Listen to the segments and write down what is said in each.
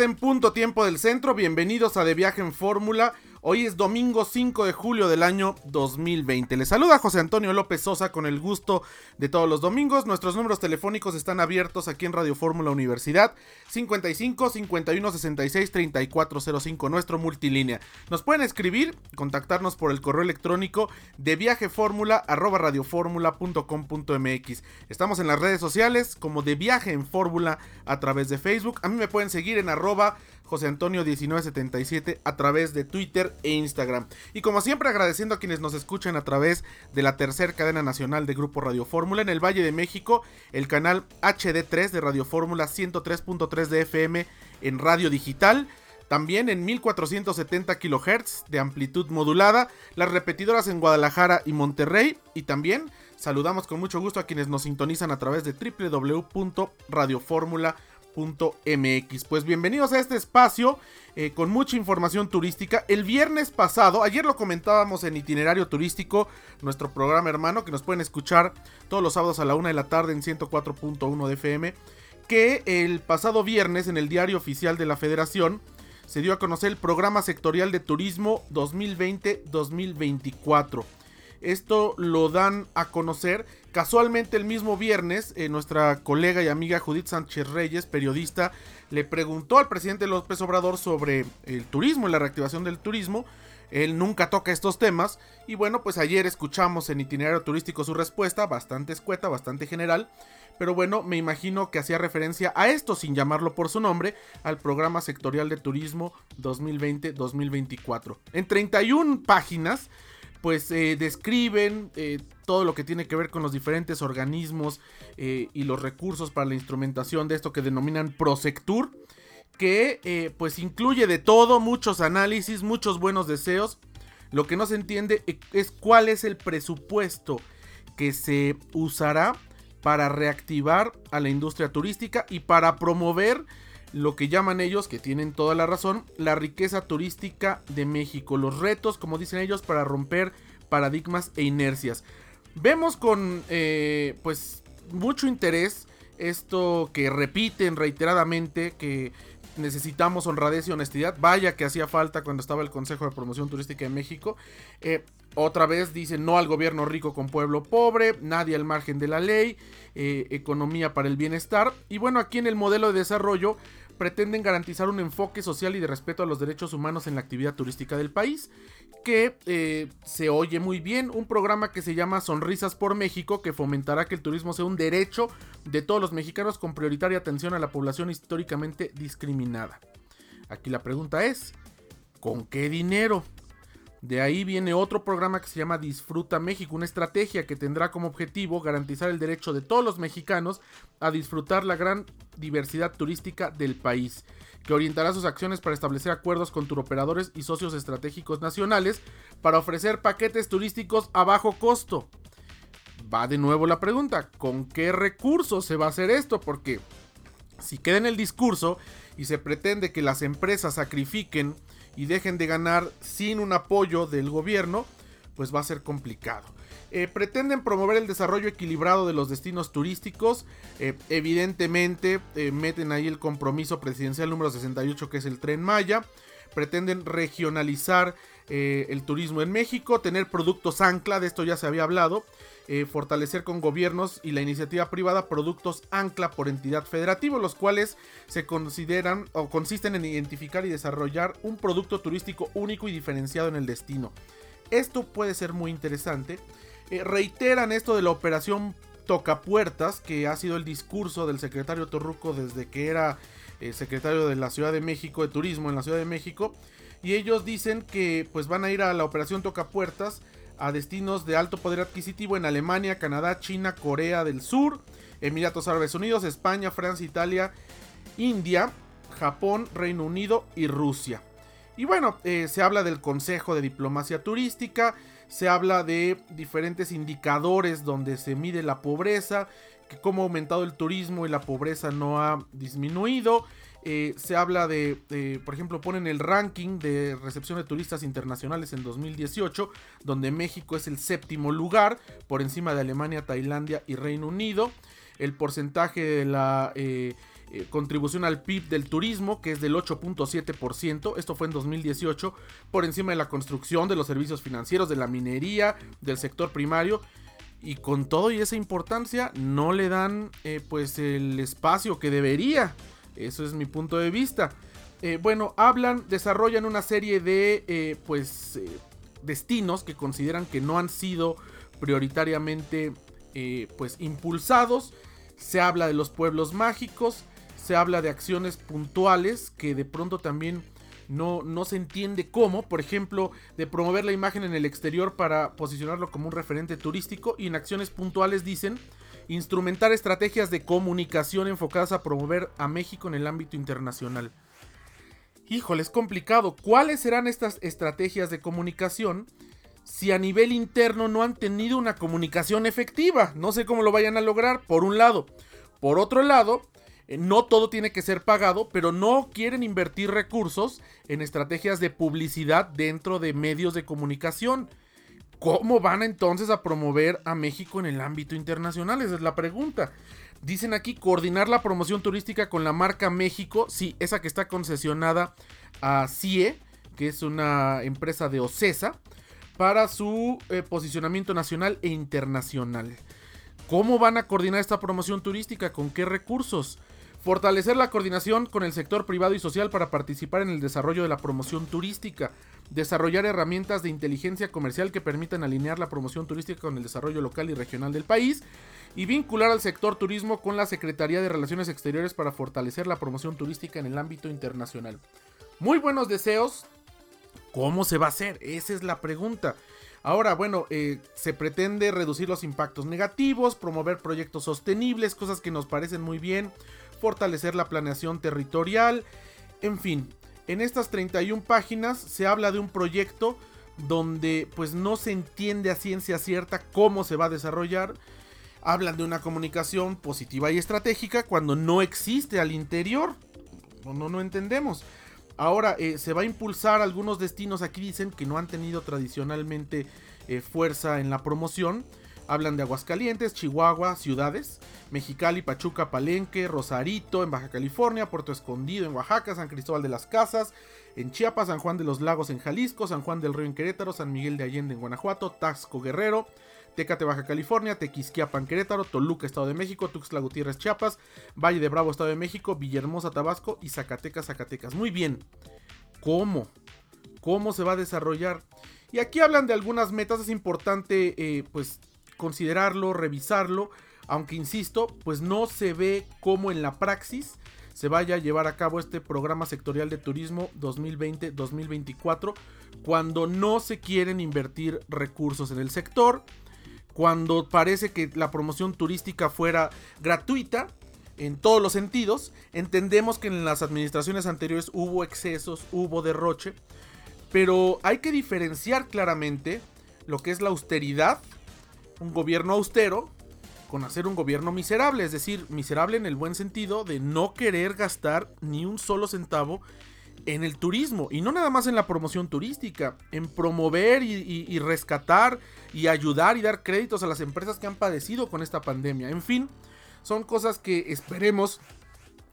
En punto tiempo del centro. Bienvenidos a De Viaje en Fórmula. Hoy es domingo 5 de julio del año 2020. Les saluda José Antonio López Sosa con el gusto de todos los domingos. Nuestros números telefónicos están abiertos aquí en Radio Fórmula Universidad 55 51 66 3405, nuestro multilínea. Nos pueden escribir, contactarnos por el correo electrónico de viajefórmula arroba radioformula.com.mx. Estamos en las redes sociales como de viaje en fórmula a través de Facebook. A mí me pueden seguir en arroba José Antonio 1977 a través de Twitter e Instagram. Y como siempre agradeciendo a quienes nos escuchan a través de la tercera cadena nacional de Grupo Radio Fórmula en el Valle de México, el canal HD3 de Radio Fórmula 103.3 de FM en radio digital. También en 1470 kHz de amplitud modulada, las repetidoras en Guadalajara y Monterrey. Y también saludamos con mucho gusto a quienes nos sintonizan a través de www.radioformula.com MX. Pues bienvenidos a este espacio eh, con mucha información turística. El viernes pasado, ayer lo comentábamos en Itinerario Turístico, nuestro programa hermano, que nos pueden escuchar todos los sábados a la una de la tarde en 104.1 de FM, que el pasado viernes en el diario oficial de la Federación se dio a conocer el programa sectorial de turismo 2020-2024. Esto lo dan a conocer casualmente el mismo viernes. Eh, nuestra colega y amiga Judith Sánchez Reyes, periodista, le preguntó al presidente López Obrador sobre el turismo y la reactivación del turismo. Él nunca toca estos temas. Y bueno, pues ayer escuchamos en itinerario turístico su respuesta, bastante escueta, bastante general. Pero bueno, me imagino que hacía referencia a esto, sin llamarlo por su nombre, al programa sectorial de turismo 2020-2024. En 31 páginas pues eh, describen eh, todo lo que tiene que ver con los diferentes organismos eh, y los recursos para la instrumentación de esto que denominan Prosectur, que pues incluye de todo, muchos análisis, muchos buenos deseos. Lo que no se entiende es cuál es el presupuesto que se usará para reactivar a la industria turística y para promover lo que llaman ellos, que tienen toda la razón, la riqueza turística de México, los retos, como dicen ellos, para romper paradigmas e inercias. Vemos con, eh, pues, mucho interés esto que repiten reiteradamente, que necesitamos honradez y honestidad. Vaya que hacía falta cuando estaba el Consejo de Promoción Turística de México. Eh, otra vez dicen no al gobierno rico con pueblo pobre, nadie al margen de la ley, eh, economía para el bienestar. Y bueno, aquí en el modelo de desarrollo pretenden garantizar un enfoque social y de respeto a los derechos humanos en la actividad turística del país, que eh, se oye muy bien, un programa que se llama Sonrisas por México, que fomentará que el turismo sea un derecho de todos los mexicanos con prioritaria atención a la población históricamente discriminada. Aquí la pregunta es, ¿con qué dinero? De ahí viene otro programa que se llama Disfruta México, una estrategia que tendrá como objetivo garantizar el derecho de todos los mexicanos a disfrutar la gran diversidad turística del país, que orientará sus acciones para establecer acuerdos con turoperadores y socios estratégicos nacionales para ofrecer paquetes turísticos a bajo costo. Va de nuevo la pregunta, ¿con qué recursos se va a hacer esto? Porque si queda en el discurso y se pretende que las empresas sacrifiquen y dejen de ganar sin un apoyo del gobierno, pues va a ser complicado. Eh, pretenden promover el desarrollo equilibrado de los destinos turísticos. Eh, evidentemente eh, meten ahí el compromiso presidencial número 68 que es el tren Maya. Pretenden regionalizar el turismo en México, tener productos ancla, de esto ya se había hablado. Eh, fortalecer con gobiernos y la iniciativa privada productos ancla por entidad federativa, los cuales se consideran o consisten en identificar y desarrollar un producto turístico único y diferenciado en el destino. Esto puede ser muy interesante. Eh, reiteran esto de la operación Tocapuertas, que ha sido el discurso del secretario Torruco desde que era eh, secretario de la Ciudad de México, de Turismo en la Ciudad de México y ellos dicen que pues van a ir a la operación Tocapuertas a destinos de alto poder adquisitivo en Alemania, Canadá, China, Corea del Sur, Emiratos Árabes Unidos, España, Francia, Italia, India, Japón, Reino Unido y Rusia. Y bueno, eh, se habla del Consejo de Diplomacia Turística, se habla de diferentes indicadores donde se mide la pobreza, cómo ha aumentado el turismo y la pobreza no ha disminuido. Eh, se habla de, por ejemplo, ponen el ranking de recepción de turistas internacionales en 2018, donde México es el séptimo lugar, por encima de Alemania, Tailandia y Reino Unido. El porcentaje de la eh, eh, contribución al PIB del turismo, que es del 8.7%. Esto fue en 2018, por encima de la construcción, de los servicios financieros, de la minería, del sector primario. Y con todo y esa importancia, no le dan eh, pues el espacio que debería. Eso es mi punto de vista. Eh, bueno, hablan, desarrollan una serie de pues destinos que consideran que no han sido prioritariamente pues impulsados. Se habla de los pueblos mágicos, se habla de acciones puntuales que de pronto también no, no, se entiende cómo, por ejemplo, de promover la imagen en el exterior para posicionarlo como un referente turístico y en acciones puntuales dicen instrumentar estrategias de comunicación enfocadas a promover a México en el ámbito internacional. Híjole, es complicado. ¿Cuáles serán estas estrategias de comunicación si a nivel interno no han tenido una comunicación efectiva? No sé cómo lo vayan a lograr, por un lado. Por otro lado, no todo tiene que ser pagado, pero no quieren invertir recursos en estrategias de publicidad dentro de medios de comunicación. ¿Cómo van entonces a promover a México en el ámbito internacional? Esa es la pregunta. Dicen aquí coordinar la promoción turística con la marca México, sí, esa que está concesionada a CIE, que es una empresa de OCESA, para su eh, posicionamiento nacional e internacional. ¿Cómo van a coordinar esta promoción turística? ¿Con qué recursos? Fortalecer la coordinación con el sector privado y social para participar en el desarrollo de la promoción turística. Desarrollar herramientas de inteligencia comercial que permitan alinear la promoción turística con el desarrollo local y regional del país. Y vincular al sector turismo con la Secretaría de Relaciones Exteriores para fortalecer la promoción turística en el ámbito internacional. Muy buenos deseos. ¿Cómo se va a hacer? Esa es la pregunta. Ahora, bueno, eh, se pretende reducir los impactos negativos, promover proyectos sostenibles, cosas que nos parecen muy bien fortalecer la planeación territorial, en fin. En estas 31 páginas se habla de un proyecto donde pues no se entiende a ciencia cierta cómo se va a desarrollar. Hablan de una comunicación positiva y estratégica cuando no existe al interior. No, no, entendemos. Ahora, eh, se va a impulsar algunos destinos, aquí dicen que no han tenido tradicionalmente eh, fuerza en la promoción. Hablan de Aguascalientes, Chihuahua, ciudades, Mexicali, Pachuca, Palenque, Rosarito, en Baja California, Puerto Escondido, en Oaxaca, San Cristóbal de las Casas, en Chiapas, San Juan de los Lagos, en Jalisco, San Juan del Río, en Querétaro, San Miguel de Allende, en Guanajuato, Taxco, Guerrero, Tecate, Baja California, Tequisquiapan, Querétaro, Toluca, Estado de México, Tuxtla Gutiérrez, Chiapas, Valle de Bravo, Estado de México, Villahermosa, Tabasco y Zacatecas, Zacatecas. Muy bien. ¿Cómo? ¿Cómo se va a desarrollar? Y aquí hablan de algunas metas, es importante eh, pues considerarlo, revisarlo, aunque insisto, pues no se ve cómo en la praxis se vaya a llevar a cabo este programa sectorial de turismo 2020-2024 cuando no se quieren invertir recursos en el sector, cuando parece que la promoción turística fuera gratuita en todos los sentidos, entendemos que en las administraciones anteriores hubo excesos, hubo derroche, pero hay que diferenciar claramente lo que es la austeridad un gobierno austero con hacer un gobierno miserable, es decir, miserable en el buen sentido de no querer gastar ni un solo centavo en el turismo y no nada más en la promoción turística, en promover y, rescatar y ayudar y dar créditos a las empresas que han padecido con esta pandemia. En fin, son cosas que esperemos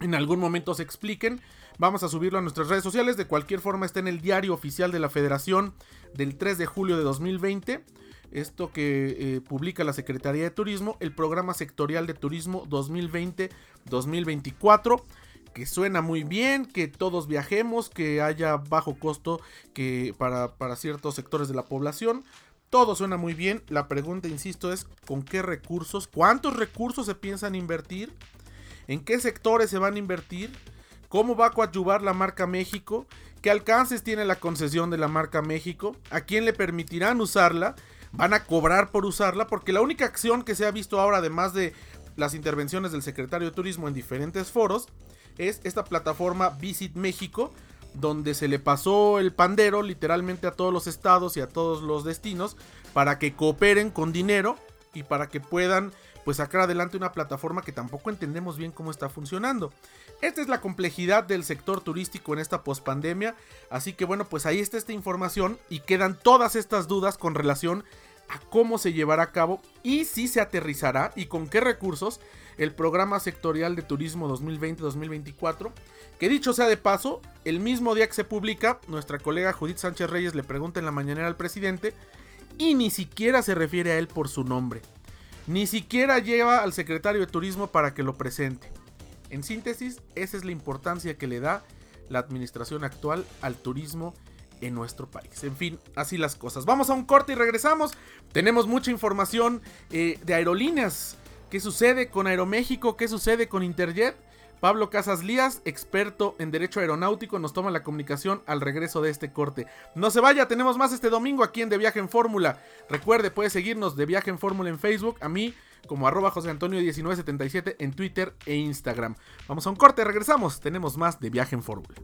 en algún momento se expliquen. Vamos a subirlo a nuestras redes sociales. De cualquier forma está en el diario oficial de la Federación del 3 de julio de 2020 esto que eh, publica la Secretaría de Turismo, el programa sectorial de turismo 2020-2024 que suena muy bien, que todos viajemos, que haya bajo costo que para, para, ciertos sectores de la población. Todo suena muy bien. La pregunta, insisto, es ¿con qué recursos? ¿Cuántos recursos se piensan invertir? ¿En qué sectores se van a invertir? ¿Cómo va a coadyuvar la marca México? qué alcances tiene la concesión de la marca México, a quién le permitirán usarla, van a cobrar por usarla, porque la única acción que se ha visto ahora, además de las intervenciones del secretario de Turismo en diferentes foros, es esta plataforma Visit México, donde se le pasó el pandero literalmente a todos los estados y a todos los destinos para que cooperen con dinero y para que puedan pues sacar adelante una plataforma que tampoco entendemos bien cómo está funcionando. Esta es la complejidad del sector turístico en esta pospandemia, así que bueno, pues ahí está esta información y quedan todas estas dudas con relación a cómo se llevará a cabo y si se aterrizará y con qué recursos el programa sectorial de turismo 2020-2024. Que dicho sea de paso, el mismo día que se publica, nuestra colega Judith Sánchez Reyes le pregunta en la mañanera al presidente y ni siquiera se refiere a él por su nombre. Ni siquiera lleva al secretario de turismo para que lo presente. En síntesis, esa es la importancia que le da la administración actual al turismo en nuestro país. En fin, así las cosas. Vamos a un corte y regresamos. Tenemos mucha información eh, de aerolíneas. ¿Qué sucede con Aeroméxico? ¿Qué sucede con Interjet? Pablo Casas Lías, experto en derecho aeronáutico, nos toma la comunicación al regreso de este corte. No se vaya, tenemos más este domingo aquí en De Viaje en Fórmula. Recuerde, puede seguirnos de Viaje en Fórmula en Facebook, a mí como arroba José Antonio 1977 en Twitter e Instagram. Vamos a un corte, regresamos, tenemos más de Viaje en Fórmula.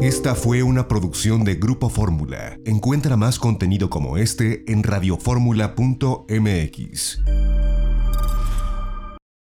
Esta fue una producción de Grupo Fórmula. Encuentra más contenido como este en radioformula.mx.